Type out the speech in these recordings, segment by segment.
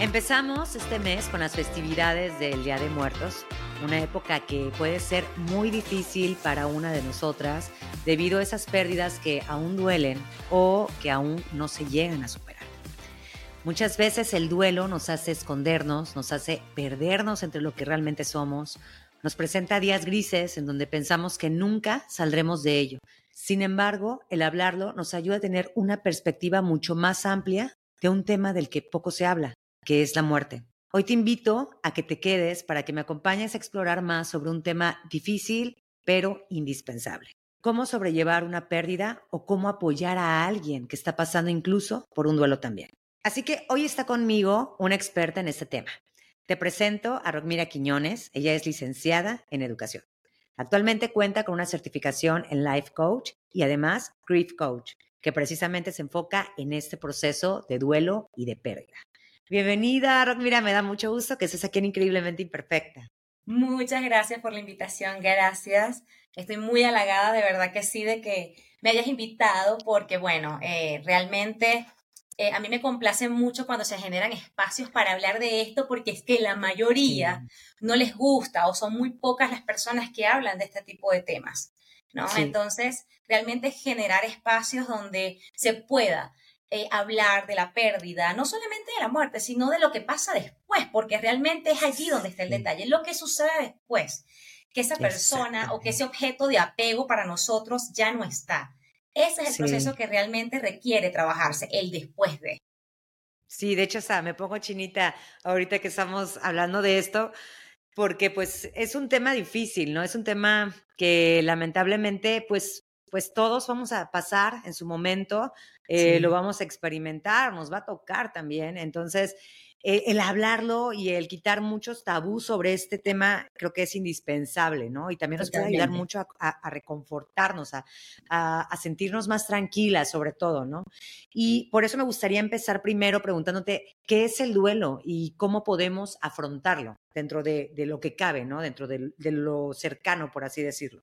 Empezamos este mes con las festividades del Día de Muertos, una época que puede ser muy difícil para una de nosotras debido a esas pérdidas que aún duelen o que aún no se llegan a superar. Muchas veces el duelo nos hace escondernos, nos hace perdernos entre lo que realmente somos, nos presenta días grises en donde pensamos que nunca saldremos de ello. Sin embargo, el hablarlo nos ayuda a tener una perspectiva mucho más amplia de un tema del que poco se habla, que es la muerte. Hoy te invito a que te quedes para que me acompañes a explorar más sobre un tema difícil, pero indispensable. Cómo sobrellevar una pérdida o cómo apoyar a alguien que está pasando incluso por un duelo también. Así que hoy está conmigo una experta en este tema. Te presento a Rogmira Quiñones. Ella es licenciada en educación. Actualmente cuenta con una certificación en Life Coach y además Grief Coach, que precisamente se enfoca en este proceso de duelo y de pérdida. Bienvenida, Rock. Mira, me da mucho gusto que estés aquí en Increíblemente Imperfecta. Muchas gracias por la invitación, gracias. Estoy muy halagada, de verdad que sí, de que me hayas invitado, porque bueno, eh, realmente eh, a mí me complace mucho cuando se generan espacios para hablar de esto, porque es que la mayoría no les gusta o son muy pocas las personas que hablan de este tipo de temas, ¿no? Entonces, realmente generar espacios donde se pueda eh, hablar de la pérdida, no solamente de la muerte, sino de lo que pasa después, porque realmente es allí donde está el detalle, lo que sucede después, que esa persona o que ese objeto de apego para nosotros ya no está. Ese es el proceso que realmente requiere trabajarse, el después de. Sí, de hecho, o sea, me pongo chinita ahorita que estamos hablando de esto, porque pues es un tema difícil, ¿no? Es un tema que lamentablemente pues pues todos vamos a pasar en su momento, eh, lo vamos a experimentar, nos va a tocar también. Entonces, eh, el hablarlo y el quitar muchos tabús sobre este tema creo que es indispensable, ¿no? Y también nos puede ayudar mucho a, reconfortarnos, a, a, sentirnos más tranquilas sobre todo, ¿no? Y por eso me gustaría empezar primero preguntándote qué es el duelo y cómo podemos afrontarlo dentro de, de lo que cabe, ¿no? Dentro de, de lo cercano, por así decirlo.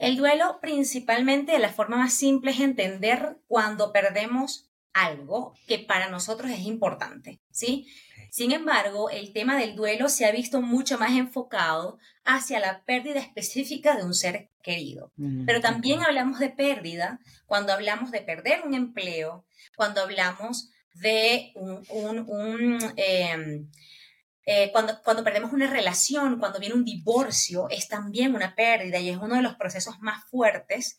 El duelo principalmente de la forma más simple es entender cuando perdemos algo que para nosotros es importante, ¿sí? Sin embargo, el tema del duelo se ha visto mucho más enfocado hacia la pérdida específica de un ser querido. Mm, Pero también hablamos de pérdida cuando hablamos de perder un empleo, cuando hablamos de un, em, eh, cuando, cuando perdemos una relación, cuando viene un divorcio, es también una pérdida y es uno de los procesos más fuertes.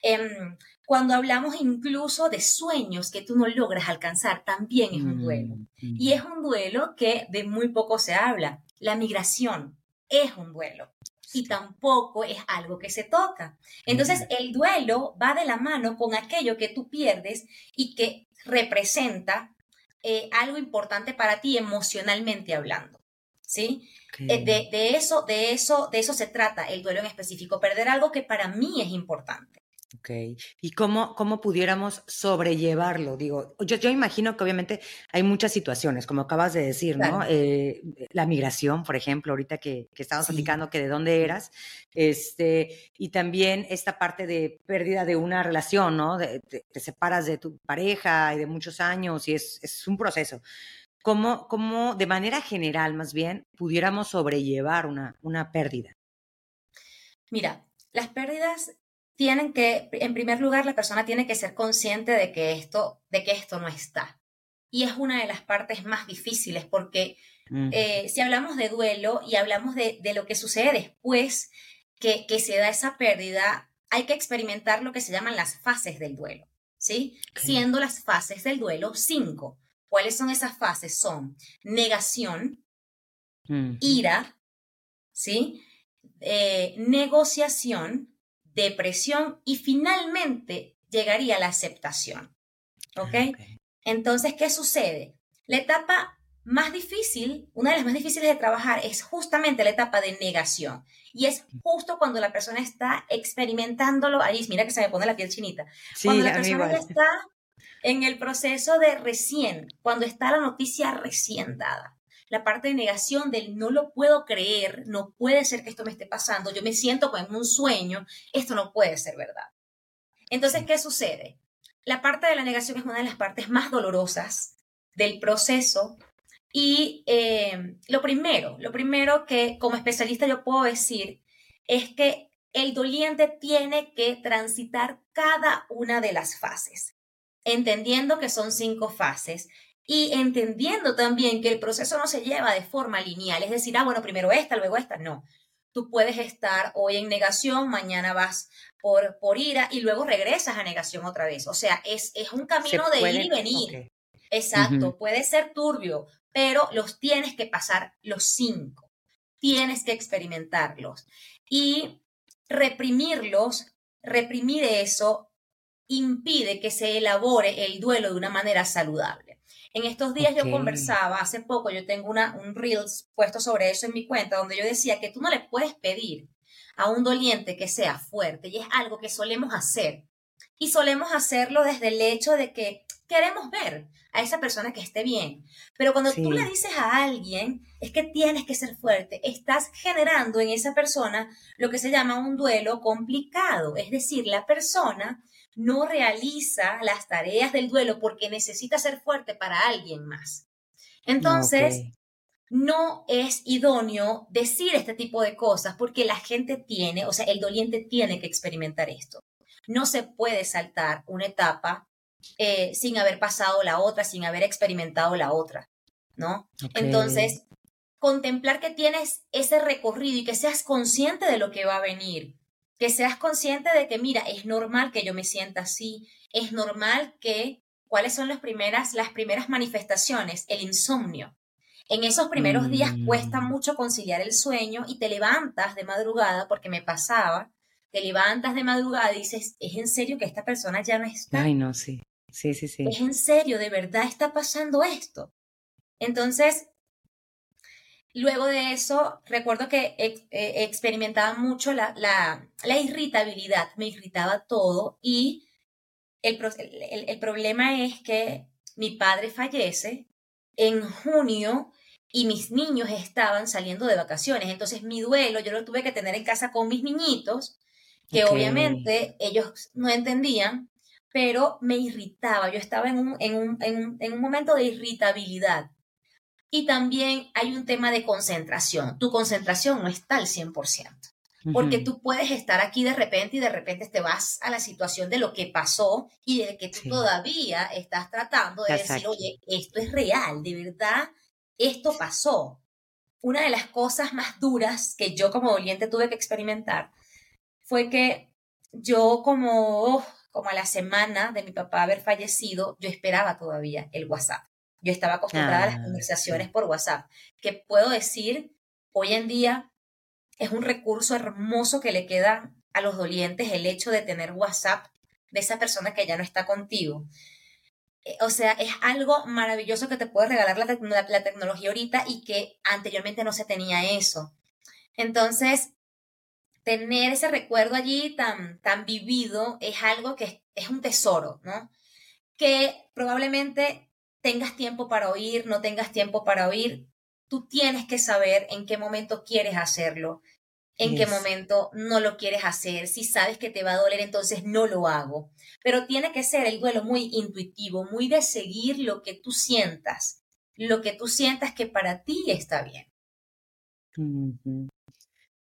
Em, cuando hablamos incluso de sueños que tú no logras alcanzar, también es un duelo. Mm, y es un duelo que de muy poco se habla. La migración es un duelo y tampoco es algo que se toca. Entonces, el duelo va de la mano con aquello que tú pierdes y que representa eh, algo importante para ti emocionalmente hablando. ¿Sí? Eh, de, de, eso, de eso, de eso se trata el duelo en específico, perder algo que para mí es importante. Ok. ¿Y cómo, cómo pudiéramos sobrellevarlo? Digo, yo, yo imagino que obviamente hay muchas situaciones, como acabas de decir, ¿no? Eh, la migración, por ejemplo, ahorita que, que estábamos platicando que de dónde eras, este, y también esta parte de pérdida de una relación, ¿no? te separas de tu pareja y de muchos años y es, es un proceso. ¿Cómo, ¿Cómo, de manera general, más bien, pudiéramos sobrellevar una, una pérdida? Mira, las pérdidas tienen que, en primer lugar, la persona tiene que ser consciente de que esto, de que esto no está. Y es una de las partes más difíciles porque mm. eh, si hablamos de duelo y hablamos de, lo que sucede después que, que, se da esa pérdida, hay que experimentar lo que se llaman las fases del duelo, ¿sí? Siendo las fases del duelo cinco. ¿Cuáles son esas fases? Son negación, ira, ¿sí? Eh, negociación, depresión y finalmente llegaría la aceptación. Ah, ¿Ok? Entonces, ¿qué sucede? La etapa más difícil, una de las más difíciles de trabajar es justamente la etapa de negación. Y es justo cuando la persona está experimentándolo. Ahí, mira que se me pone la piel chinita. cuando la persona está en el proceso de recién, cuando está la noticia recién dada la parte de negación del no lo puedo creer, no puede ser que esto me esté pasando, yo me siento como en un sueño, esto no puede ser verdad. Entonces, ¿qué sucede? La parte de la negación es una de las partes más dolorosas del proceso Y eh, lo primero, lo primero que como especialista yo puedo decir es que el doliente tiene que transitar cada una de las fases, entendiendo que son cinco fases y entendiendo también que el proceso no se lleva de forma lineal, es decir, ah, bueno, primero esta, luego esta, no. Tú puedes estar hoy en negación, mañana vas por, por ira y luego regresas a negación otra vez. O sea, es, es un camino de ir y venir. Exacto, puede ser turbio, pero los tienes que pasar los cinco. Tienes que experimentarlos. Y reprimirlos, reprimir eso, impide que se elabore el duelo de una manera saludable. En estos días yo conversaba, hace poco yo tengo una, un Reels puesto sobre eso en mi cuenta, donde yo decía que tú no le puedes pedir a un doliente que sea fuerte, y es algo que solemos hacer. Y solemos hacerlo desde el hecho de que queremos ver a esa persona que esté bien. Pero cuando tú le dices a alguien, es que tienes que ser fuerte, estás generando en esa persona lo que se llama un duelo complicado. Es decir, la persona no realiza las tareas del duelo porque necesita ser fuerte para alguien más. Entonces, no es idóneo decir este tipo de cosas porque la gente tiene, o sea, el doliente tiene que experimentar esto. No se puede saltar una etapa eh, sin haber pasado la otra, sin haber experimentado la otra, ¿no? Entonces, contemplar que tienes ese recorrido y que seas consciente de lo que va a venir, que seas consciente de que, mira, es normal que yo me sienta así, es normal que, ¿cuáles son las primeras, las primeras manifestaciones? El insomnio. En esos primeros días cuesta mm. mucho conciliar el sueño y te levantas de madrugada, porque me pasaba, te levantas de madrugada y dices, ¿es en serio que esta persona ya no está? Ay, no, sí. Sí, sí, sí. Es en serio, de verdad está pasando esto. Entonces, luego de eso, recuerdo que experimentaba mucho la, la, irritabilidad, me irritaba todo y el, el, problema es que mi padre fallece en junio y mis niños estaban saliendo de vacaciones. Entonces mi duelo yo lo tuve que tener en casa con mis niñitos, que obviamente ellos no entendían pero me irritaba, yo estaba en un, en un, en un, momento de irritabilidad. Y también hay un tema de concentración. Tu concentración no está al 100%, porque tú puedes estar aquí de repente y de repente te vas a la situación de lo que pasó y de que tú todavía estás tratando de decir, oye, esto es real, de verdad, esto pasó. Una de las cosas más duras que yo como doliente tuve que experimentar fue que yo como, oh, como a la semana de mi papá haber fallecido, yo esperaba todavía el WhatsApp. Yo estaba acostumbrada a las ah, conversaciones por WhatsApp, que puedo decir, hoy en día es un recurso hermoso que le queda a los dolientes el hecho de tener WhatsApp de esa persona que ya no está contigo. Eh, o sea, es algo maravilloso que te puede regalar la, la tecnología ahorita y que anteriormente no se tenía eso. Entonces, tener ese recuerdo allí tan, tan vivido es algo que es, un tesoro, ¿no? Que probablemente tengas tiempo para oír, no tengas tiempo para oír, tú tienes que saber en qué momento quieres hacerlo, en qué momento no lo quieres hacer. Si sabes que te va a doler, entonces no lo hago. Pero tiene que ser el duelo muy intuitivo, muy de seguir lo que tú sientas, lo que tú sientas que para ti está bien.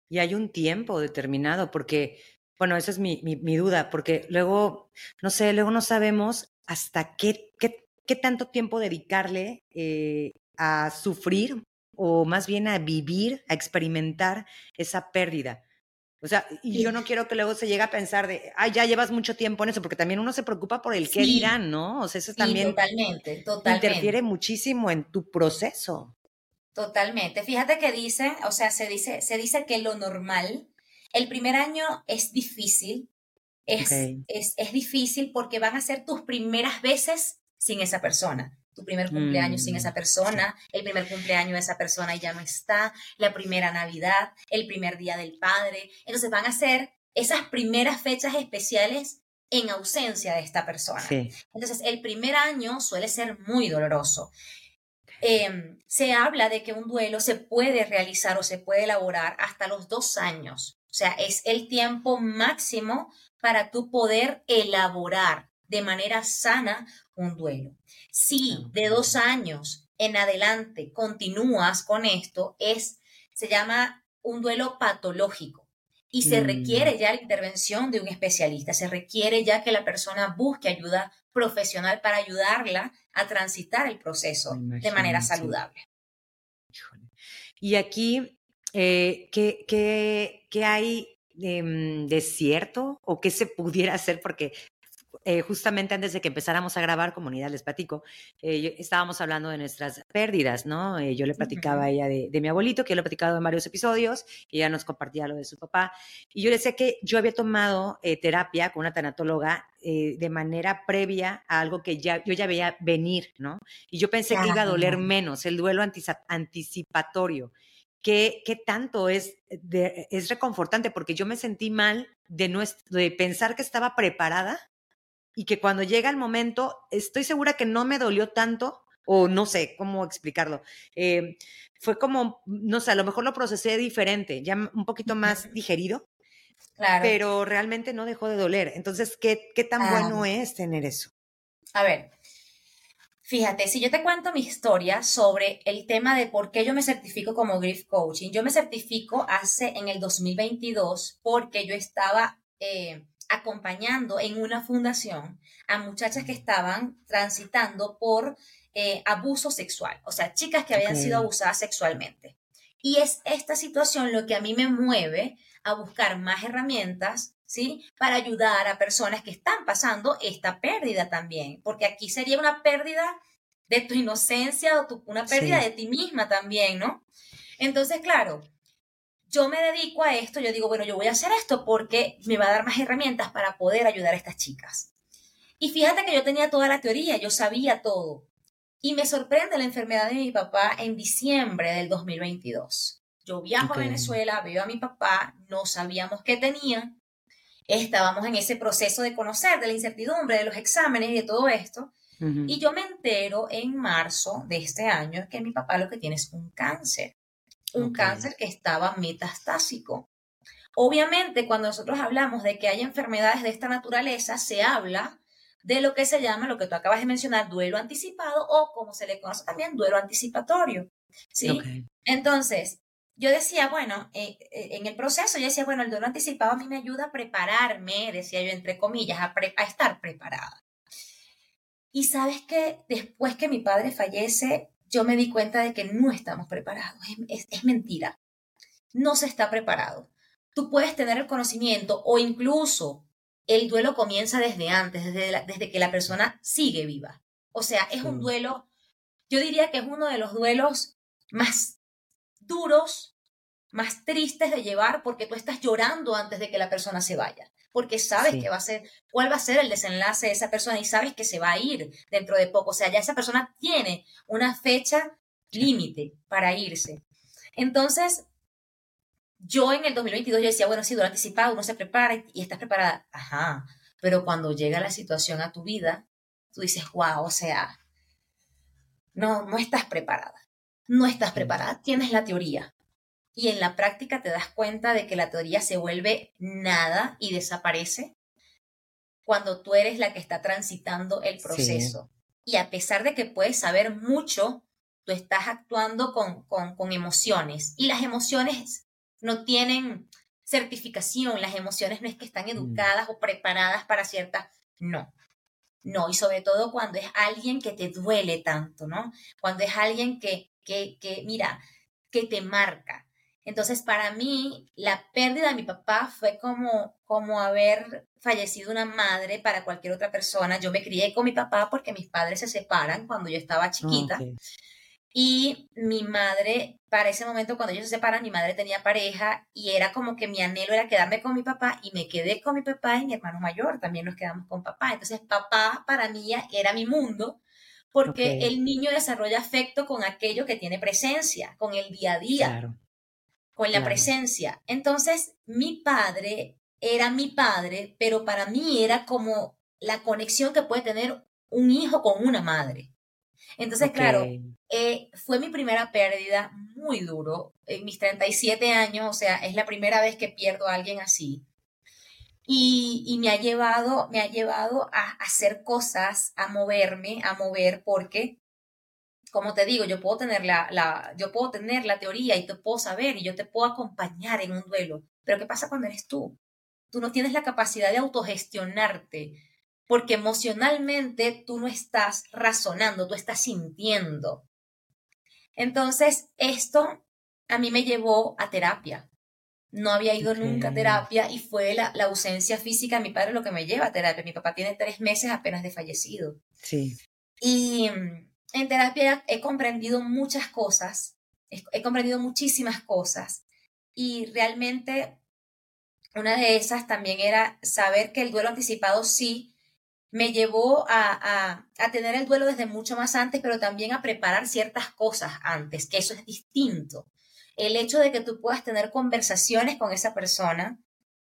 Y hay un tiempo determinado, porque, bueno, esa es mi, mi, duda, porque luego, no sé, luego no sabemos hasta qué, qué, qué tanto tiempo dedicarle eh, a sufrir o más bien a vivir, a experimentar esa pérdida. O sea, y yo no quiero que luego se llegue a pensar de, ay, ya llevas mucho tiempo en eso, porque también uno se preocupa por el qué dirán, ¿no? O sea, eso también totalmente, totalmente. interfiere muchísimo en tu proceso. Totalmente. Fíjate que dice, o sea, se dice, se dice que lo normal, el primer año es difícil, es, es, es, difícil porque van a ser tus primeras veces sin esa persona. Tu primer cumpleaños sin esa mm, persona, el primer cumpleaños de esa persona ya no está, la primera Navidad, el primer día del padre. Entonces van a ser esas primeras fechas especiales en ausencia de esta persona. Entonces el primer año suele ser muy doloroso. Em, se habla de que un duelo se puede realizar o se puede elaborar hasta los dos años. O sea, es el tiempo máximo para tú poder elaborar de manera sana un duelo. Si de dos años en adelante continúas con esto, es, se llama un duelo patológico y se mm. requiere ya la intervención de un especialista, se requiere ya que la persona busque ayuda profesional para ayudarla a transitar el proceso de manera saludable. Y aquí, eh, ¿qué, qué, hay mm, de, cierto o qué se pudiera hacer? Porque eh, justamente antes de que empezáramos a grabar Comunidad Les Platico, eh, estábamos hablando de nuestras pérdidas, ¿no? Eh, yo le platicaba a ella de, mi abuelito, que yo le he platicado en varios episodios, y ella nos compartía lo de su papá. Y yo le decía que yo había tomado terapia con una tanatóloga de manera previa a algo que ya, yo ya veía venir, ¿no? Y yo pensé que iba a doler menos, el duelo anticipatorio. ¿Qué, qué, tanto es, es reconfortante, porque yo me sentí mal de, no, de pensar que estaba preparada y que cuando llega el momento, estoy segura que no me dolió tanto, o no sé cómo explicarlo. Eh, fue como, no sé, a lo mejor lo procesé diferente, ya un poquito más digerido, claro. pero realmente no dejó de doler. Entonces, ¿qué, qué tan bueno es tener eso? A ver, Fíjate, si yo te cuento mi historia sobre el tema de por qué yo me certifico como Grief Coaching, yo me certifico hace en el 2022 porque yo estaba eh, acompañando en una fundación a muchachas que estaban transitando por eh, abuso sexual, o sea, chicas que habían sido abusadas sexualmente. Y es esta situación lo que a mí me mueve a buscar más herramientas, ¿sí? Para ayudar a personas que están pasando esta pérdida también, porque aquí sería una pérdida de tu inocencia o una pérdida de ti misma también, ¿no? Entonces, claro, yo me dedico a esto, yo digo, bueno, yo voy a hacer esto porque me va a dar más herramientas para poder ayudar a estas chicas. Y fíjate que yo tenía toda la teoría, yo sabía todo. Y me sorprende la enfermedad de mi papá en diciembre del 2022. Yo viajo a Venezuela, veo a mi papá, no sabíamos qué tenía, estábamos en ese proceso de conocer, de la incertidumbre, de los exámenes y de todo esto. Y yo me entero en marzo de este año que mi papá lo que tiene es un cáncer un cáncer que estaba metastásico. Obviamente, cuando nosotros hablamos de que hay enfermedades de esta naturaleza, se habla de lo que se llama, lo que tú acabas de mencionar, duelo anticipado o como se le conoce también, duelo anticipatorio. ¿sí? Entonces, yo decía, bueno, eh, eh, en el proceso yo decía, bueno, el duelo anticipado a mí me ayuda a prepararme, decía yo entre comillas, a, a estar preparada. Y sabes que después que mi padre fallece, yo me di cuenta de que no estamos preparados. Es, mentira. No se está preparado. Tú puedes tener el conocimiento o incluso el duelo comienza desde antes, desde, desde que la persona sigue viva. O sea, es un duelo, yo diría que es uno de los duelos más duros, más tristes de llevar porque tú estás llorando antes de que la persona se vaya porque sabes que va a ser, cuál va a ser el desenlace de esa persona y sabes que se va a ir dentro de poco. O sea, ya esa persona tiene una fecha límite para irse. Entonces, yo en el 2022 yo decía, bueno, sí, durante anticipado uno se prepara y, estás preparada. Ajá, pero cuando llega la situación a tu vida, tú dices, wow, o sea, no, no estás preparada. No estás preparada, tienes la teoría, y en la práctica te das cuenta de que la teoría se vuelve nada y desaparece cuando tú eres la que está transitando el proceso. Y a pesar de que puedes saber mucho, tú estás actuando con, con, emociones. Y las emociones no tienen certificación, las emociones no es que están mm. educadas o preparadas para ciertas, no. No, y sobre todo cuando es alguien que te duele tanto, ¿no? Cuando es alguien que, que, que mira, que te marca. Entonces, para mí, la pérdida de mi papá fue como, como haber fallecido una madre para cualquier otra persona. Yo me crié con mi papá porque mis padres se separan cuando yo estaba chiquita. Y mi madre, para ese momento, cuando ellos se separan, mi madre tenía pareja y era como que mi anhelo era quedarme con mi papá y me quedé con mi papá y mi hermano mayor también nos quedamos con papá. Entonces, papá para mí era mi mundo porque el niño desarrolla afecto con aquello que tiene presencia, con el día a día. Claro con la presencia. Entonces, mi padre era mi padre, pero para mí era como la conexión que puede tener un hijo con una madre. Entonces, claro, eh, fue mi primera pérdida muy duro. En mis 37 años, o sea, es la primera vez que pierdo a alguien así. Y, y me ha llevado, me ha llevado a hacer cosas, a moverme, a mover, porque como te digo, yo puedo tener la, la, yo puedo tener la teoría y te puedo saber y yo te puedo acompañar en un duelo. Pero ¿qué pasa cuando eres tú? Tú no tienes la capacidad de autogestionarte porque emocionalmente tú no estás razonando, tú estás sintiendo. Entonces, esto a mí me llevó a terapia. No había ido nunca a terapia y fue la, la, ausencia física de mi padre lo que me lleva a terapia. Mi papá tiene tres meses apenas de fallecido. Sí. Y en terapia he comprendido muchas cosas, he comprendido muchísimas cosas y realmente una de esas también era saber que el duelo anticipado sí me llevó a, a, tener el duelo desde mucho más antes, pero también a preparar ciertas cosas antes, que eso es distinto. El hecho de que tú puedas tener conversaciones con esa persona,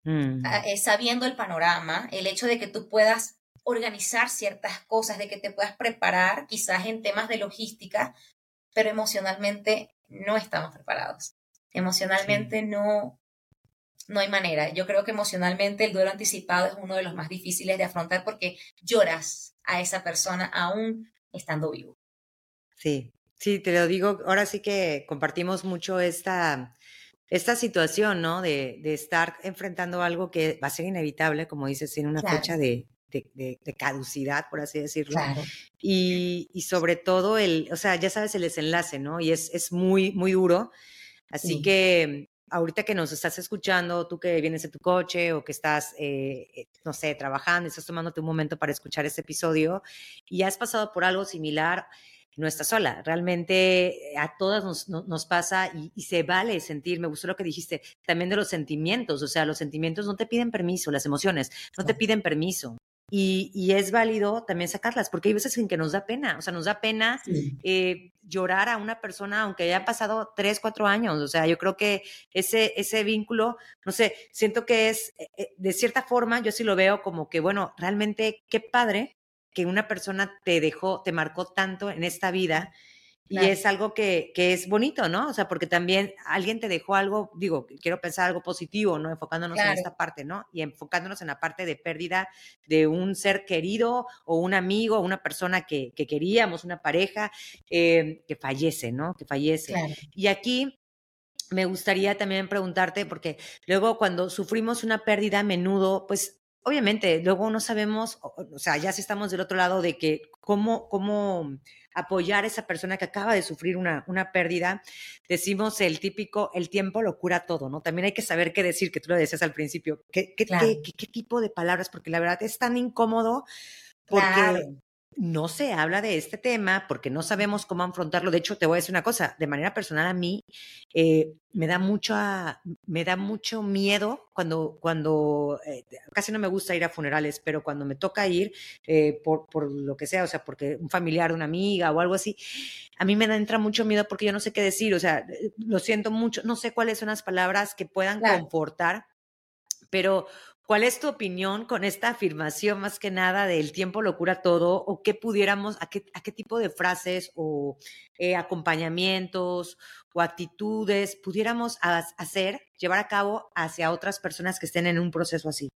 mm. eh, sabiendo el panorama, el hecho de que tú puedas organizar ciertas cosas, de que te puedas preparar quizás en temas de logística, pero emocionalmente no estamos preparados. Emocionalmente no, no hay manera. Yo creo que emocionalmente el duelo anticipado es uno de los más difíciles de afrontar porque lloras a esa persona aún estando vivo. Sí, sí, te lo digo, ahora sí que compartimos mucho esta, esta situación, ¿no? De, de estar enfrentando algo que va a ser inevitable, como dices, tiene una fecha de, de, caducidad, por así decirlo. Y, y, sobre todo el, o sea, ya sabes el desenlace, ¿no? Y es, es muy, muy duro. Así que ahorita que nos estás escuchando, tú que vienes en tu coche o que estás, eh, eh, no sé, trabajando, estás tomándote un momento para escuchar este episodio y has pasado por algo similar, no estás sola. Realmente eh, a todas nos, nos pasa y, y, se vale sentir, me gustó lo que dijiste, también de los sentimientos, o sea, los sentimientos no te piden permiso, las emociones no te piden permiso. Y, es válido también sacarlas, porque hay veces en que nos da pena, o sea, nos da pena eh, llorar a una persona aunque haya pasado tres, cuatro años, o sea, yo creo que ese, ese vínculo, no sé, siento que es, eh, eh, de cierta forma, yo sí lo veo como que, bueno, realmente qué padre que una persona te dejó, te marcó tanto en esta vida y es algo que, que, es bonito, ¿no? O sea, porque también alguien te dejó algo, digo, quiero pensar algo positivo, ¿no? Enfocándonos en esta parte, ¿no? Y enfocándonos en la parte de pérdida de un ser querido o un amigo, una persona que, que queríamos, una pareja, eh, que fallece, ¿no? Que fallece. Y aquí me gustaría también preguntarte, porque luego cuando sufrimos una pérdida a menudo, pues obviamente luego no sabemos, o, sea, ya si estamos del otro lado de que cómo, cómo apoyar a esa persona que acaba de sufrir una, una pérdida, decimos el típico, el tiempo lo cura todo, ¿no? También hay que saber qué decir, que tú lo decías al principio, qué, qué, qué, tipo de palabras, porque la verdad es tan incómodo porque no se habla de este tema porque no sabemos cómo afrontarlo. De hecho, te voy a decir una cosa, de manera personal a mí eh, me da mucho me da mucho miedo cuando, cuando eh, casi no me gusta ir a funerales, pero cuando me toca ir eh, por, por, lo que sea, o sea, porque un familiar, una amiga o algo así, a mí me da, entra mucho miedo porque yo no sé qué decir, o sea, lo siento mucho, no sé cuáles son las palabras que puedan confortar, pero ¿Cuál es tu opinión con esta afirmación más que nada del tiempo lo cura todo? ¿O qué pudiéramos, a qué, a qué tipo de frases o eh, acompañamientos o actitudes pudiéramos hacer, llevar a cabo hacia otras personas que estén en un proceso así?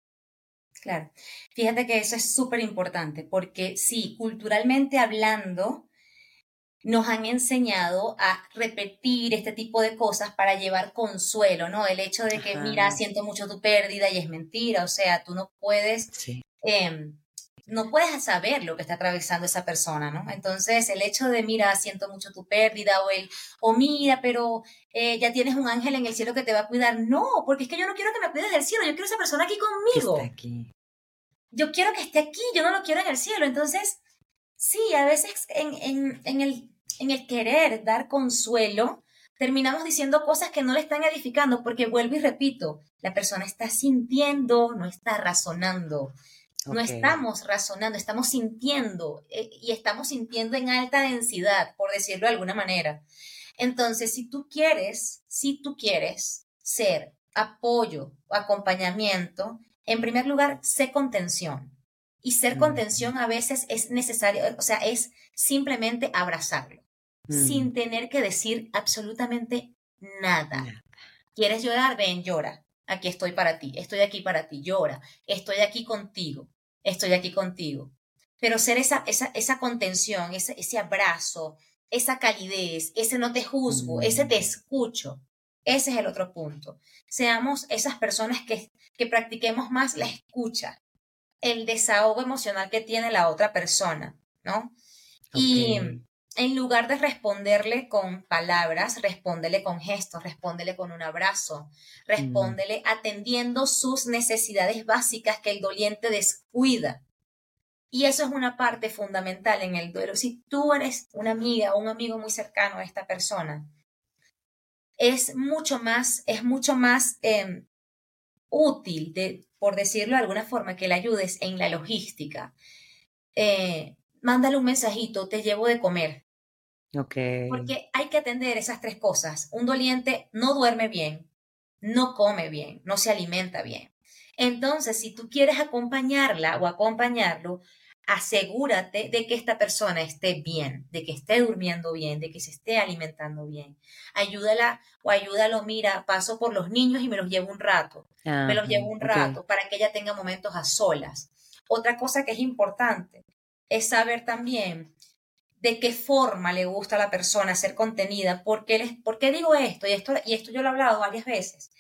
Claro, fíjate que eso es súper importante porque sí, culturalmente hablando, nos han enseñado a repetir este tipo de cosas para llevar consuelo, ¿no? El hecho de que, mira, siento mucho tu pérdida y es mentira, o sea, tú no puedes, em, no puedes saber lo que está atravesando esa persona, ¿no? Entonces, el hecho de, mira, siento mucho tu pérdida o el, o mira, pero eh, ya tienes un ángel en el cielo que te va a cuidar, no, porque es que yo no quiero que me cuides del cielo, yo quiero esa persona aquí conmigo. aquí. Yo quiero que esté aquí, yo no lo quiero en el cielo, entonces Sí, a veces en, en, en, el, en el querer dar consuelo, terminamos diciendo cosas que no le están edificando, porque vuelvo y repito, la persona está sintiendo, no está razonando. No estamos razonando, estamos sintiendo eh, y estamos sintiendo en alta densidad, por decirlo de alguna manera. Entonces, si tú quieres, si tú quieres ser apoyo o acompañamiento, en primer lugar, sé contención. Y ser contención a veces es necesario, o sea, es simplemente abrazarlo, sin tener que decir absolutamente nada. ¿Quieres llorar? Ven, llora. Aquí estoy para ti, estoy aquí para ti, llora. Estoy aquí contigo, estoy aquí contigo. Pero ser esa, esa, esa contención, ese, ese abrazo, esa calidez, ese no te juzgo, ese te mm. escucho. Ese es el otro punto. Seamos esas personas que, que practiquemos más la escucha, el desahogo emocional que tiene la otra persona, ¿no? Y en lugar de responderle con palabras, respóndele con gestos, respóndele con un abrazo, respóndele atendiendo sus necesidades básicas que el doliente descuida. Y eso es una parte fundamental en el duelo. Si tú eres una amiga o un amigo muy cercano a esta persona, es mucho más, es mucho más em, útil, de, por decirlo de alguna forma, que le ayudes en la logística. Eh, mándale un mensajito, te llevo de comer. Okay. Porque hay que atender esas tres cosas. Un doliente no duerme bien, no come bien, no se alimenta bien. Entonces, si tú quieres acompañarla o acompañarlo, asegúrate de que esta persona esté bien, de que esté durmiendo bien, de que se esté alimentando bien. Ayúdala o ayúdalo, mira, paso por los niños y me los llevo un rato, me los llevo un rato para que ella tenga momentos a solas. Otra cosa que es importante es saber también de qué forma le gusta a la persona ser contenida, por qué, por qué digo esto y, esto, y esto yo lo he hablado varias veces.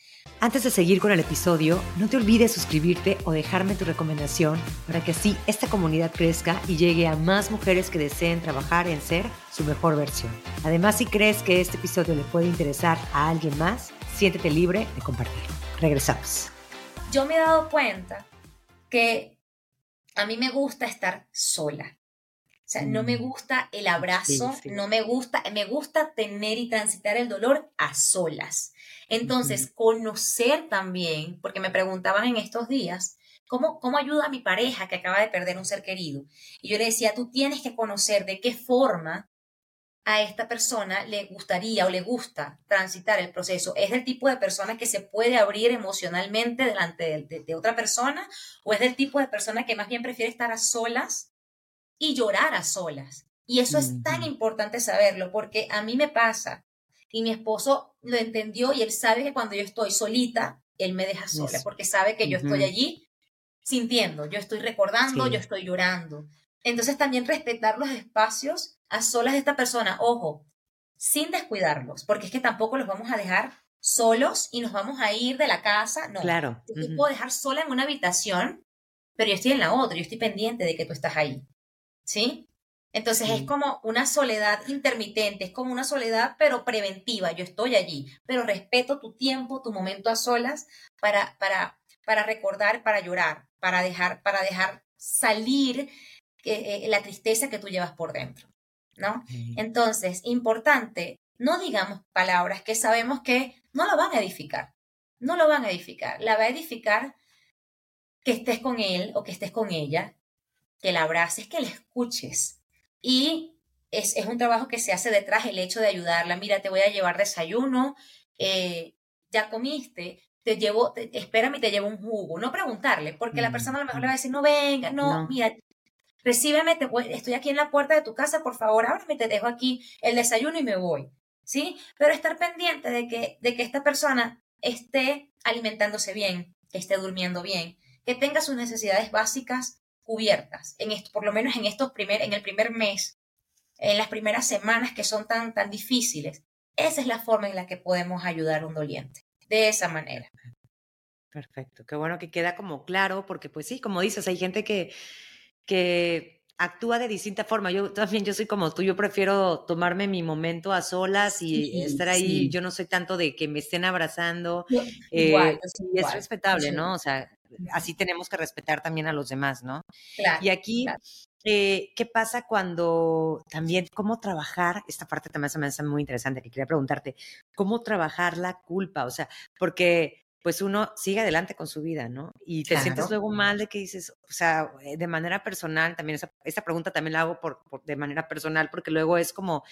Antes de seguir con el episodio, no te olvides suscribirte o dejarme tu recomendación para que así esta comunidad crezca y llegue a más mujeres que deseen trabajar en ser su mejor versión. Además, si crees que este episodio le puede interesar a alguien más, siéntete libre de compartirlo. Regresamos. Yo me he dado cuenta que a mí me gusta estar sola. O sea, no me mm. gusta el abrazo, no me gusta, me gusta tener y transitar el dolor a solas. Entonces, conocer también, porque me preguntaban en estos días, ¿cómo, ¿cómo ayuda a mi pareja que acaba de perder un ser querido? Y yo le decía, tú tienes que conocer de qué forma a esta persona le gustaría o le gusta transitar el proceso. ¿Es del tipo de persona que se puede abrir emocionalmente delante de, de otra persona? ¿O es del tipo de persona que más bien prefiere estar a solas y llorar a solas. Y eso es tan importante saberlo porque a mí me pasa y mi esposo lo entendió y él sabe que cuando yo estoy solita, él me deja sola porque sabe que yo estoy allí sintiendo, yo estoy recordando, yo estoy llorando. Entonces también respetar los espacios a solas de esta persona, ojo, sin descuidarlos, porque es que tampoco los vamos a dejar solos y nos vamos a ir de la casa, no. Claro. Yo te puedo dejar sola en una habitación, pero yo estoy en la otra, yo estoy pendiente de que tú estás ahí. ¿Sí? Entonces es como una soledad intermitente, es como una soledad pero preventiva, yo estoy allí, pero respeto tu tiempo, tu momento a solas para, para, para recordar, para llorar, para dejar, para dejar salir eh, eh, la tristeza que tú llevas por dentro, ¿no? Entonces, importante, no digamos palabras que sabemos que no lo van a edificar, no lo van a edificar, la va a edificar que estés con él o que estés con ella, que la abraces, que la escuches. Y es, un trabajo que se hace detrás el hecho de ayudarla. Mira, te voy a llevar desayuno, eh, ya comiste, te llevo, te, espérame, te llevo un jugo. No preguntarle, porque la persona a lo mejor le va a decir, no venga, no, mira, recíbeme, te estoy aquí en la puerta de tu casa, por favor, ábreme, te dejo aquí el desayuno y me voy. ¿Sí? Pero estar pendiente de que, de que esta persona esté alimentándose bien, que esté durmiendo bien, que tenga sus necesidades básicas cubiertas, en esto, por lo menos en, estos primer, en el primer mes, en las primeras semanas que son tan, tan difíciles. Esa es la forma en la que podemos ayudar a un doliente, de esa manera. Perfecto, qué bueno que queda como claro, porque pues sí, como dices, hay gente que, que actúa de distinta forma. Yo también, yo soy como tú, yo prefiero tomarme mi momento a solas y estar ahí. Yo no soy tanto de que me estén abrazando. Eh, y es respetable, ¿no? O sea, así tenemos que respetar también a los demás, ¿no? y aquí, eh, ¿qué pasa cuando también, cómo trabajar, esta parte también se me hace muy interesante, que quería preguntarte, cómo trabajar la culpa? O sea, porque pues uno sigue adelante con su vida, ¿no? Y te sientes luego mal de que dices, o sea, eh, de manera personal, también esa, pregunta también la hago por, de manera personal, porque luego es como,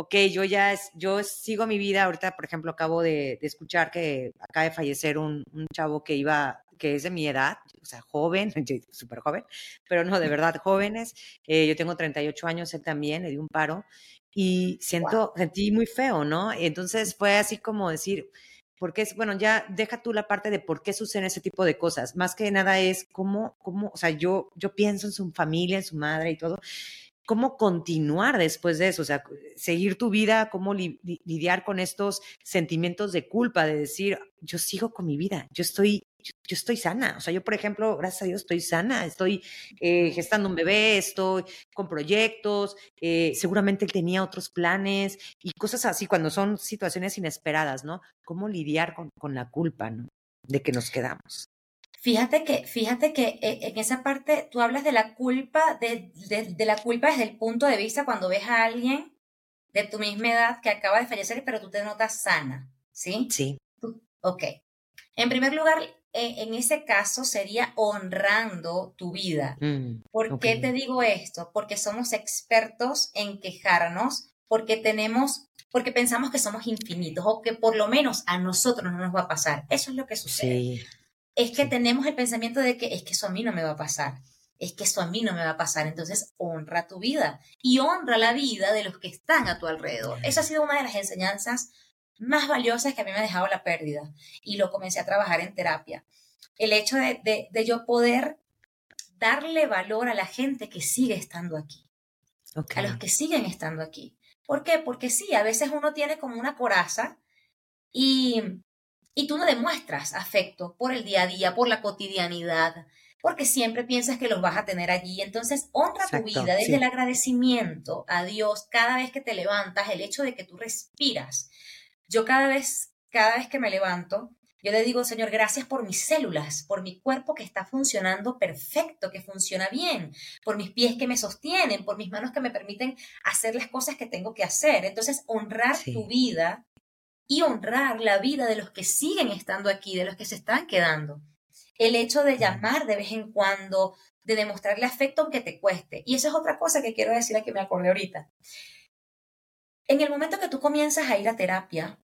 ok, yo ya es, yo sigo mi vida, ahorita, por ejemplo, acabo de, escuchar que acaba de fallecer un, un, chavo que iba que es de mi edad, o sea, joven, súper joven, pero no, de verdad, jóvenes. Eh, yo tengo 38 años, él también, le dio un paro y siento, sentí muy feo, ¿no? Entonces fue así como decir, porque es, bueno, ya deja tú la parte de por qué suceden ese tipo de cosas. Más que nada es cómo, cómo, o sea, yo, yo pienso en su familia, en su madre y todo, cómo continuar después de eso, o sea, seguir tu vida, cómo lidiar con estos sentimientos de culpa, de decir, yo sigo con mi vida, yo estoy, yo, estoy sana, o sea, yo por ejemplo, gracias a Dios estoy sana, estoy eh, gestando un bebé, estoy con proyectos, eh, seguramente él tenía otros planes y cosas así cuando son situaciones inesperadas, ¿no? ¿Cómo lidiar con, con la culpa, ¿no? De que nos quedamos. Fíjate que, fíjate que eh, en esa parte tú hablas de la culpa, de, de, la culpa desde el punto de vista cuando ves a alguien de tu misma edad que acaba de fallecer, pero tú te notas sana, ¿sí? Sí. Ok. En primer lugar, e, en ese caso sería honrando tu vida. Mm, ¿Por qué te digo esto? Porque somos expertos en quejarnos, porque tenemos, porque pensamos que somos infinitos o que por lo menos a nosotros no nos va a pasar. Eso es lo que sucede. Sí es que tenemos el pensamiento de que es que eso a mí no me va a pasar, es que eso a mí no me va a pasar. Entonces, honra tu vida y honra la vida de los que están a tu alrededor. Esa ha sido una de las enseñanzas más valiosas que a mí me ha dejado la pérdida y lo comencé a trabajar en terapia. El hecho de, yo poder darle valor a la gente que sigue estando aquí, a los que siguen estando aquí. ¿Por qué? Porque sí, a veces uno tiene como una coraza y y tú no demuestras afecto por el día a día, por la cotidianidad, porque siempre piensas que los vas a tener allí. Entonces, honra tu vida desde el agradecimiento a Dios cada vez que te levantas, el hecho de que tú respiras. Yo cada vez, cada vez que me levanto, yo le digo, Señor, gracias por mis células, por mi cuerpo que está funcionando perfecto, que funciona bien, por mis pies que me sostienen, por mis manos que me permiten hacer las cosas que tengo que hacer. Entonces, honrar tu vida y honrar la vida de los que siguen estando aquí, de los que se están quedando. El hecho de llamar de vez en cuando, de demostrarle afecto aunque te cueste. Y esa es otra cosa que quiero decir que me acordé ahorita. En el momento que tú comienzas a ir a terapia,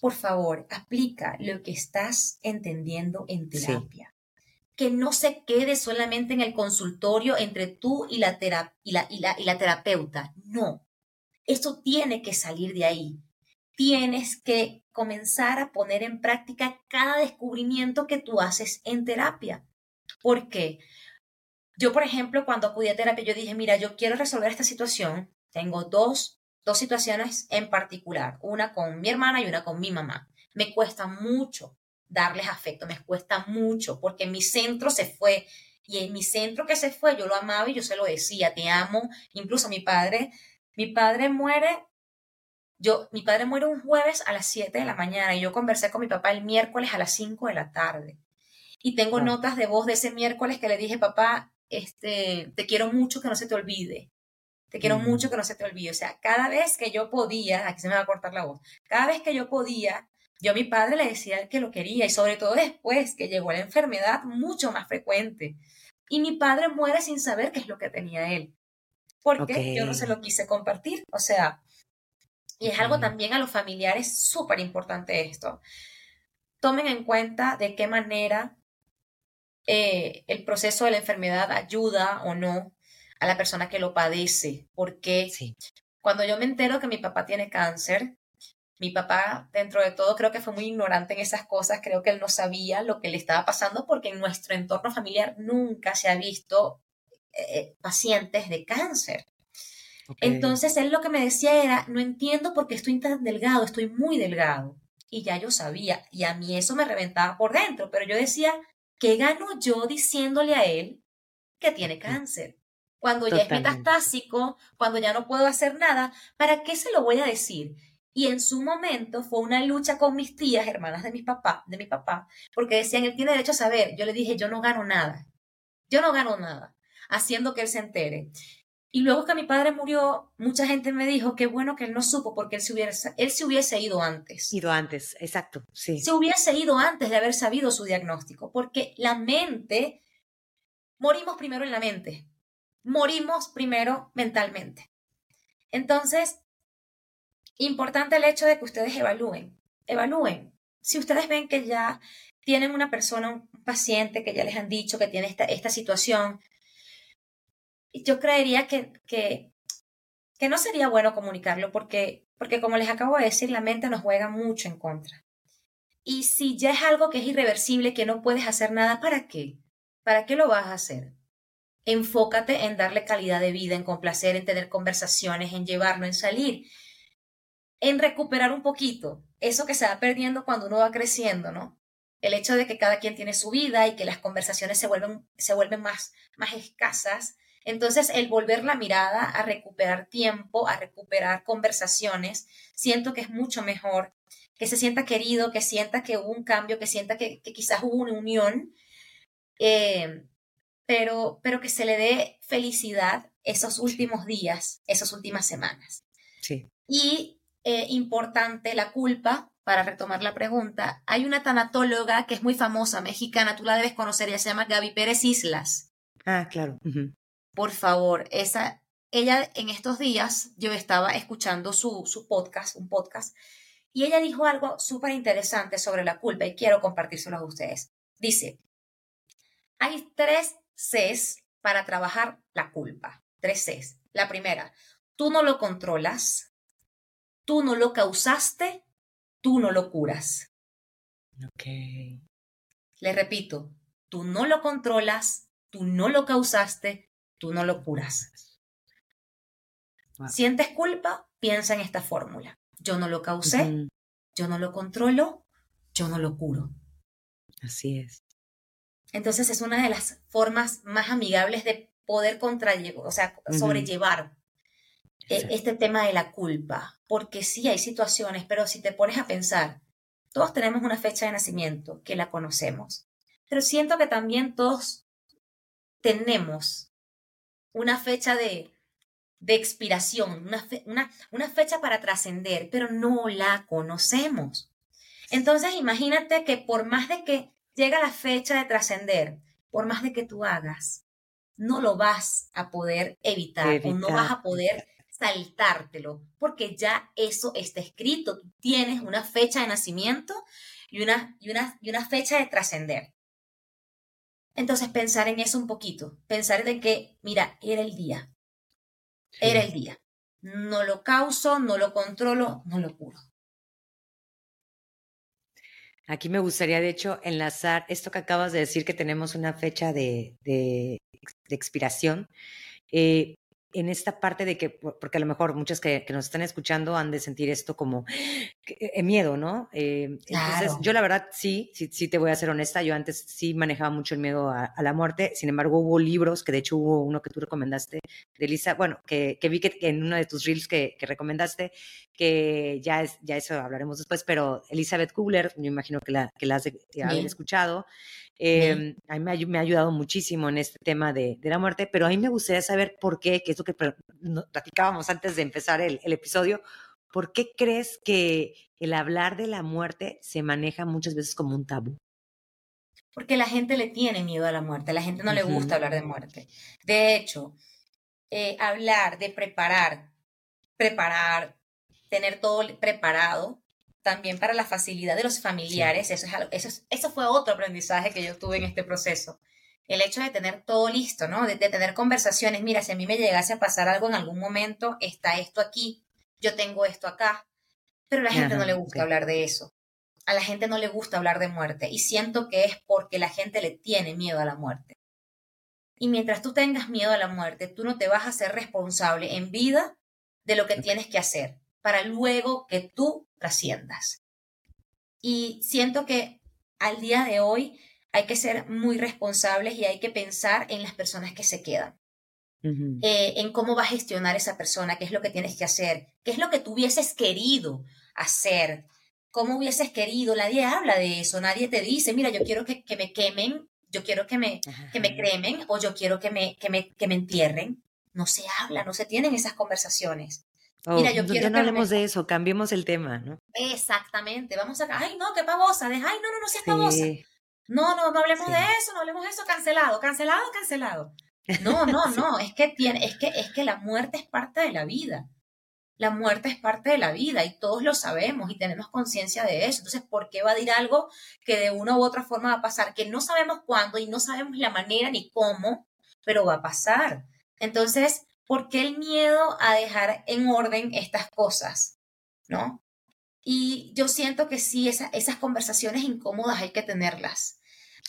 por favor, aplica lo que estás entendiendo en terapia. Que no se quede solamente en el consultorio entre tú y la, y la, y la, y la terapeuta. No. Esto tiene que salir de ahí tienes que comenzar a poner en práctica cada descubrimiento que tú haces en terapia. ¿Por qué? Yo, por ejemplo, cuando acudí a terapia, yo dije, mira, yo quiero resolver esta situación. Tengo dos, dos situaciones en particular, una con mi hermana y una con mi mamá. Me cuesta mucho darles afecto, me cuesta mucho, porque mi centro se fue. Y en mi centro que se fue, yo lo amaba y yo se lo decía, te amo. Incluso mi padre, mi padre muere yo, mi padre muere un jueves a las 7 de la mañana y yo conversé con mi papá el miércoles a las 5 de la tarde. Y tengo notas de voz de ese miércoles que le dije, papá, este, te quiero mucho, que no se te olvide. Te quiero mucho, que no se te olvide. O sea, cada vez que yo podía, aquí se me va a cortar la voz, cada vez que yo podía, yo a mi padre le decía que lo quería y sobre todo después que llegó la enfermedad mucho más frecuente. Y mi padre muere sin saber qué es lo que tenía él. Porque yo no se lo quise compartir. O sea, y es algo también a los familiares súper importante esto. Tomen en cuenta de qué manera eh, el proceso de la enfermedad ayuda o no a la persona que lo padece. Porque cuando yo me entero que mi papá tiene cáncer, mi papá, dentro de todo, creo que fue muy ignorante en esas cosas, creo que él no sabía lo que le estaba pasando porque en nuestro entorno familiar nunca se ha visto eh, pacientes de cáncer. Entonces él lo que me decía era, no entiendo por qué estoy tan delgado, estoy muy delgado. Y ya yo sabía, y a mí eso me reventaba por dentro, pero yo decía, ¿qué gano yo diciéndole a él que tiene cáncer? Cuando ya es metastásico, cuando ya no puedo hacer nada, ¿para qué se lo voy a decir? Y en su momento fue una lucha con mis tías, hermanas de mi papá, de mi papá, porque decían, él tiene derecho a saber. Yo le dije, yo no gano nada. Yo no gano nada haciendo que él se entere. Y luego que mi padre murió, mucha gente me dijo que bueno que él no supo porque él se hubiese, él se hubiese ido antes. Ido antes, exacto, sí. Se hubiese ido antes de haber sabido su diagnóstico, porque la mente, morimos primero en la mente, morimos primero mentalmente. Entonces, importante el hecho de que ustedes evalúen, evalúen. Si ustedes ven que ya tienen una persona, un paciente que ya les han dicho que tiene esta, esta situación, yo creería que, que, que no sería bueno comunicarlo porque, porque, como les acabo de decir, la mente nos juega mucho en contra. Y si ya es algo que es irreversible, que no puedes hacer nada, ¿para qué? ¿Para qué lo vas a hacer? enfócate en darle calidad de vida, en complacer, en tener conversaciones, en llevarlo, en salir, en recuperar un poquito eso que se va perdiendo cuando uno va creciendo, ¿no? El hecho de que cada quien tiene su vida y que las conversaciones se vuelven, se vuelven más, más escasas. Entonces, el volver la mirada a recuperar tiempo, a recuperar conversaciones, siento que es mucho mejor, que se sienta querido, que sienta que hubo un cambio, que sienta que, quizás hubo una unión, eh, pero, pero que se le dé felicidad esos últimos días, esas últimas semanas. Sí. Y eh, importante la culpa, para retomar la pregunta, hay una tanatóloga que es muy famosa, mexicana, tú la debes conocer, ella se llama Gaby Pérez Islas. Ah, claro. Por favor, esa, ella en estos días, yo estaba escuchando su, su podcast, un podcast, y ella dijo algo súper interesante sobre la culpa y quiero compartírselo a ustedes. Dice, hay tres Cs para trabajar la culpa. Tres Cs. La primera, tú no lo controlas. Tú no lo causaste, tú no lo curas. Ok. Le repito, tú no lo controlas, tú no lo causaste, tú no lo curas. ¿Sientes culpa? Piensa en esta fórmula. Yo no lo causé, yo no lo controlo, yo no lo curo. Así es. Entonces es una de las formas más amigables de poder o sea, sobrellevar e, este tema de la culpa, porque sí hay situaciones, pero si te pones a pensar, todos tenemos una fecha de nacimiento que la conocemos, pero siento que también todos tenemos una fecha de, de expiración, una, una, una fecha para trascender, pero no la conocemos. Entonces imagínate que por más de que llega la fecha de trascender, por más de que tú hagas, no lo vas a poder evitar, o no vas a poder saltártelo, porque ya eso está escrito. Tienes una fecha de nacimiento y una, y una, y una fecha de trascender. Entonces pensar en eso un poquito, pensar de que, mira, era el día, era el día. No lo causo, no lo controlo, no lo curo. Aquí me gustaría, de hecho, enlazar esto que acabas de decir, que tenemos una fecha de, de, de expiración. Eh, en esta parte de que, porque a lo mejor muchas que, nos están escuchando han de sentir esto como eh, miedo, ¿no? Eh, entonces, yo la verdad sí, sí, sí te voy a ser honesta, yo antes sí manejaba mucho el miedo a, la muerte, sin embargo hubo libros, que de hecho hubo uno que tú recomendaste de Elisa, bueno, que, vi que, en uno de tus reels que, recomendaste, que ya, es, ya eso hablaremos después, pero Elizabeth Kubler, yo imagino que la, que la has escuchado, eh, a mí me ha, ayudado muchísimo en este tema de, la muerte, pero a mí me gustaría saber por qué, que es lo que platicábamos antes de empezar el, episodio, ¿por qué crees que el hablar de la muerte se maneja muchas veces como un tabú? Porque la gente le tiene miedo a la muerte, a la gente no le gusta hablar de muerte. De hecho, eh, hablar de preparar, preparar, tener todo preparado, también para la facilidad de los familiares, eso, es, eso, eso fue otro aprendizaje que yo tuve en este proceso. El hecho de tener todo listo, ¿no? De, tener conversaciones, mira, si a mí me llegase a pasar algo en algún momento, está esto aquí, yo tengo esto acá, pero a la gente no le gusta hablar de eso. A la gente no le gusta hablar de muerte y siento que es porque la gente le tiene miedo a la muerte. Y mientras tú tengas miedo a la muerte, tú no te vas a ser responsable en vida de lo que tienes que hacer para luego que tú trasciendas. Y siento que al día de hoy hay que ser muy responsables y hay que pensar en las personas que se quedan. Eh, en cómo va a gestionar esa persona, qué es lo que tienes que hacer, qué es lo que tú hubieses querido hacer, cómo hubieses querido, nadie habla de eso, nadie te dice, mira, yo quiero que, me quemen, yo quiero que me, que me cremen o yo quiero que me, que, me, que me entierren. No se habla, no se tienen esas conversaciones. Mira, yo quiero no hablemos de eso, cambiemos el tema, ¿no? Exactamente, vamos a, ay, no, qué pavosa, de, ay, no, no, no seas pavosa. No, no, no hablemos de eso, no hablemos de eso, cancelado, cancelado, cancelado. No, no, no, es que tiene, es que, es que la muerte es parte de la vida. La muerte es parte de la vida y todos lo sabemos y tenemos conciencia de eso. Entonces, ¿por qué va a decir algo que de una u otra forma va a pasar? Que no sabemos cuándo y no sabemos la manera ni cómo, pero va a pasar. Entonces, ¿por qué el miedo a dejar en orden estas cosas? ¿No? Y yo siento que sí, esas conversaciones incómodas hay que tenerlas.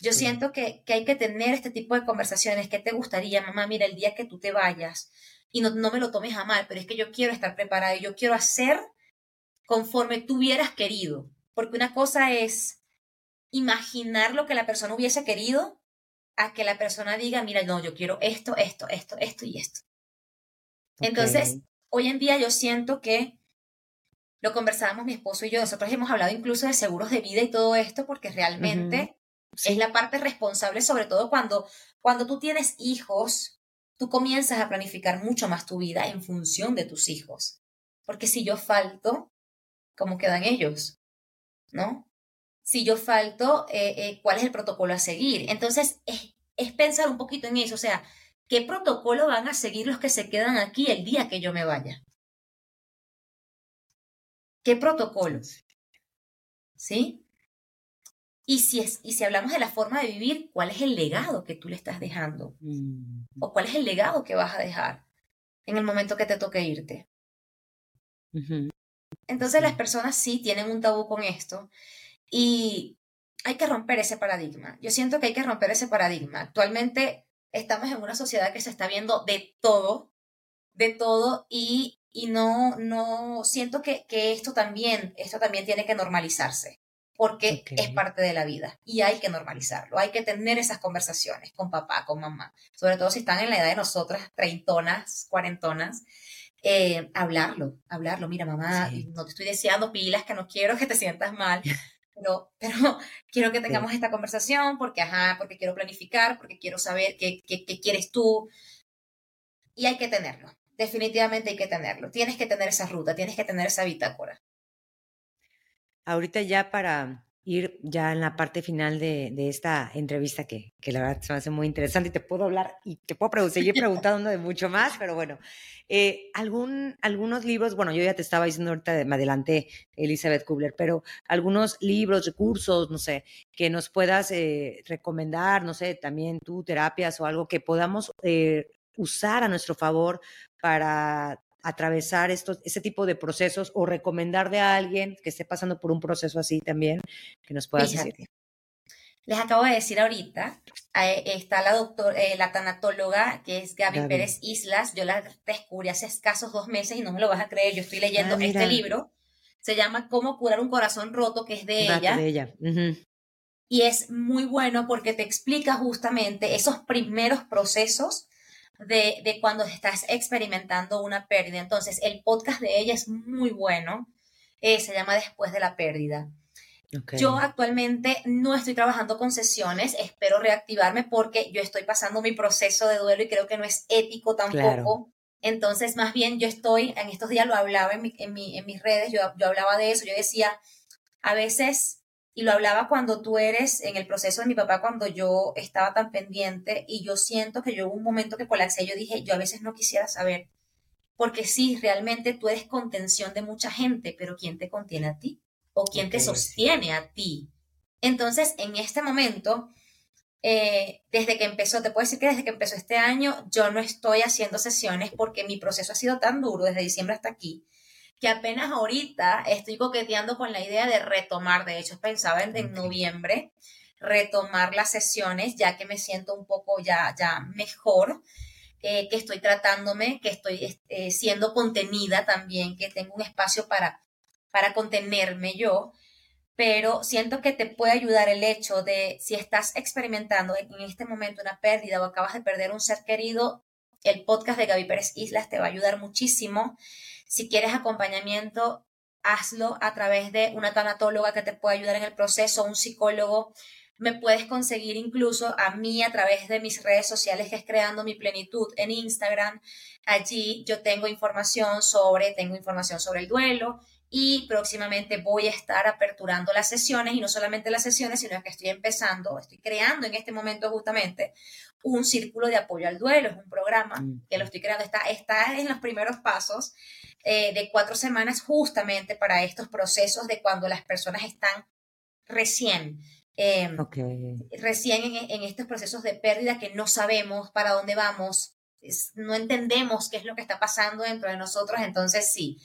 Yo siento que, hay que tener este tipo de conversaciones. ¿Qué te gustaría, mamá? Mira, el día que tú te vayas, y no, no me lo tomes a mal, pero es que yo quiero estar preparada y yo quiero hacer conforme tú hubieras querido. Porque una cosa es imaginar lo que la persona hubiese querido a que la persona diga, mira, no, yo quiero esto, esto, esto, esto y esto. Entonces, hoy en día yo siento que lo conversábamos mi esposo y yo, nosotros hemos hablado incluso de seguros de vida y todo esto porque realmente es la parte responsable, sobre todo cuando, cuando tú tienes hijos, tú comienzas a planificar mucho más tu vida en función de tus hijos. Porque si yo falto, ¿cómo quedan ellos? ¿No? Si yo falto, eh, eh, ¿cuál es el protocolo a seguir? Entonces, es, es pensar un poquito en eso, o sea, ¿qué protocolo van a seguir los que se quedan aquí el día que yo me vaya? ¿Qué protocolo? ¿Sí? Y si, es, y si hablamos de la forma de vivir, ¿cuál es el legado que tú le estás dejando? ¿O cuál es el legado que vas a dejar en el momento que te toque irte? Entonces las personas sí tienen un tabú con esto y hay que romper ese paradigma. Yo siento que hay que romper ese paradigma. Actualmente estamos en una sociedad que se está viendo de todo, de todo y, y no, no, siento que, que esto también, esto también tiene que normalizarse porque es parte de la vida y hay que normalizarlo, hay que tener esas conversaciones con papá, con mamá, sobre todo si están en la edad de nosotras, treintonas, cuarentonas, eh, hablarlo, hablarlo, mira mamá, no te estoy deseando pilas, que no quiero que te sientas mal, pero, pero quiero que tengamos esta conversación porque, ajá, porque quiero planificar, porque quiero saber qué, qué, qué quieres tú. Y hay que tenerlo, definitivamente hay que tenerlo, tienes que tener esa ruta, tienes que tener esa bitácora. Ahorita ya para ir ya en la parte final de, esta entrevista que, que, la verdad se me hace muy interesante y te puedo hablar y te puedo seguir preguntando de mucho más, pero bueno, eh, algún, algunos libros, bueno, yo ya te estaba diciendo ahorita, me adelanté, Elizabeth Kubler, pero algunos libros, recursos, no sé, que nos puedas eh, recomendar, no sé, también tú, terapias o algo que podamos eh, usar a nuestro favor para atravesar estos, ese tipo de procesos o recomendar de alguien que esté pasando por un proceso así también, que nos pueda decir. Les acabo de decir ahorita, eh, está la doctora, eh, la tanatóloga, que es Gaby, Pérez Islas. Yo la descubrí hace escasos dos meses y no me lo vas a creer. Yo estoy leyendo ah, este libro. Se llama Cómo curar un corazón roto, que es de ella. De ella. Y es muy bueno porque te explica justamente esos primeros procesos de, de cuando estás experimentando una pérdida. Entonces, el podcast de ella es muy bueno. Eh, se llama Después de la pérdida. Yo actualmente no estoy trabajando con sesiones, espero reactivarme porque yo estoy pasando mi proceso de duelo y creo que no es ético tampoco. Entonces, más bien yo estoy, en estos días lo hablaba en, en, mi, en mis redes, yo, yo hablaba de eso, yo decía, a veces y lo hablaba cuando tú eres en el proceso de mi papá, cuando yo estaba tan pendiente y yo siento que yo hubo un momento que colapsé, yo dije, yo a veces no quisiera saber, porque sí, realmente tú eres contención de mucha gente, pero ¿quién te contiene a ti? ¿O quién te sostiene a ti? Entonces, en este momento, eh, desde que empezó, te puedo decir que desde que empezó este año, yo no estoy haciendo sesiones porque mi proceso ha sido tan duro desde diciembre hasta aquí, que apenas ahorita estoy coqueteando con la idea de retomar, de hecho pensaba en, en noviembre retomar las sesiones, ya que me siento un poco ya, ya mejor, eh, que estoy tratándome, que estoy eh, siendo contenida también, que tengo un espacio para, para contenerme yo, pero siento que te puede ayudar el hecho de si estás experimentando en este momento una pérdida o acabas de perder un ser querido, el podcast de Gaby Pérez Islas te va a ayudar muchísimo. Si quieres acompañamiento, hazlo a través de una tanatóloga que te pueda ayudar en el proceso, un psicólogo. Me puedes conseguir incluso a mí a través de mis redes sociales, que es Creando Mi Plenitud en Instagram. Allí yo tengo información sobre, tengo información sobre el duelo y próximamente voy a estar aperturando las sesiones y no solamente las sesiones, sino que estoy empezando, estoy creando en este momento justamente un círculo de apoyo al duelo. Es un programa mm. que lo estoy creando, está, está en los primeros pasos eh, de cuatro semanas justamente para estos procesos de cuando las personas están recién. Em, recién en, estos procesos de pérdida que no sabemos para dónde vamos, no entendemos qué es lo que está pasando dentro de nosotros, entonces sí,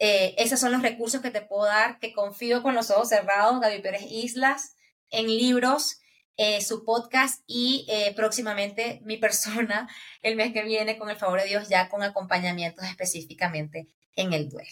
eh, esos son los recursos que te puedo dar, que confío con los ojos cerrados, Gaby Pérez Islas, en libros eh, su podcast y eh, próximamente mi persona el mes que viene, con el favor de Dios, ya con acompañamientos específicamente en el duelo.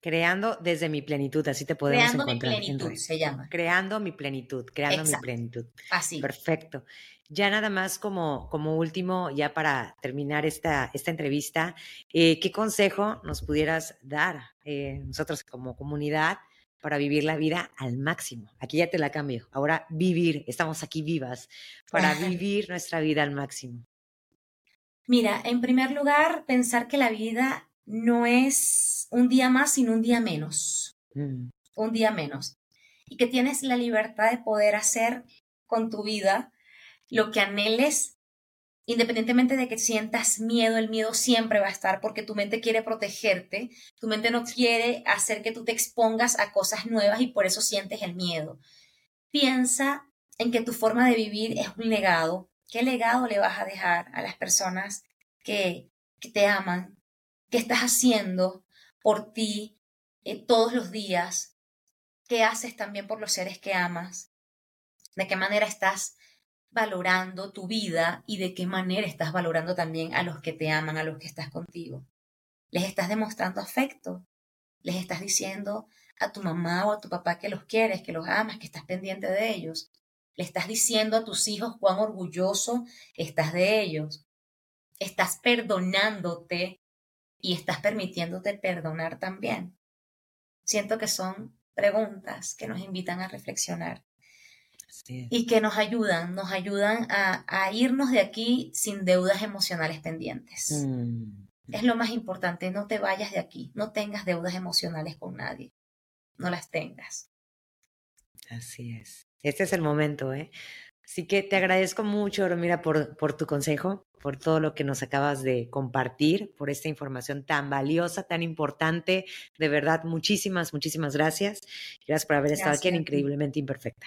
Creando desde mi plenitud, así te podemos Creando encontrar. mi plenitud se llama. Creando mi plenitud, creando Exacto. mi plenitud. Así. Perfecto. Ya nada más como, como último, ya para terminar esta, esta entrevista, eh, ¿qué consejo nos pudieras dar nosotros como comunidad para vivir la vida al máximo? Aquí ya te la cambio. Ahora vivir, estamos aquí vivas, para vivir nuestra vida al máximo. Mira, en primer lugar, pensar que la vida no es un día más, sino un día menos. Mm, Un día menos. Y que tienes la libertad de poder hacer con tu vida lo que anheles, independientemente de que sientas miedo, el miedo siempre va a estar porque tu mente quiere protegerte, tu mente no quiere hacer que tú te expongas a cosas nuevas y por eso sientes el miedo. Piensa en que tu forma de vivir es un legado. ¿Qué legado le vas a dejar a las personas que, que te aman? ¿Qué estás haciendo por ti eh, todos los días? ¿Qué haces también por los seres que amas? ¿De qué manera estás valorando tu vida y de qué manera estás valorando también a los que te aman, a los que estás contigo? ¿Les estás demostrando afecto? ¿Les estás diciendo a tu mamá o a tu papá que los quieres, que los amas, que estás pendiente de ellos? ¿Le estás diciendo a tus hijos cuán orgulloso estás de ellos? ¿Estás perdonándote y estás permitiéndote perdonar también? Siento que son preguntas que nos invitan a reflexionar. Y que nos ayudan, nos ayudan a, a irnos de aquí sin deudas emocionales pendientes. Mm, Es lo más importante, no te vayas de aquí, no tengas deudas emocionales con nadie, no las tengas. así es. Este es el momento, ¿eh? Así que te agradezco mucho, Romira, por, por tu consejo, por todo lo que nos acabas de compartir, por esta información tan valiosa, tan importante. De verdad, muchísimas, muchísimas gracias. Gracias por haber estado aquí en. Increíblemente Imperfecta.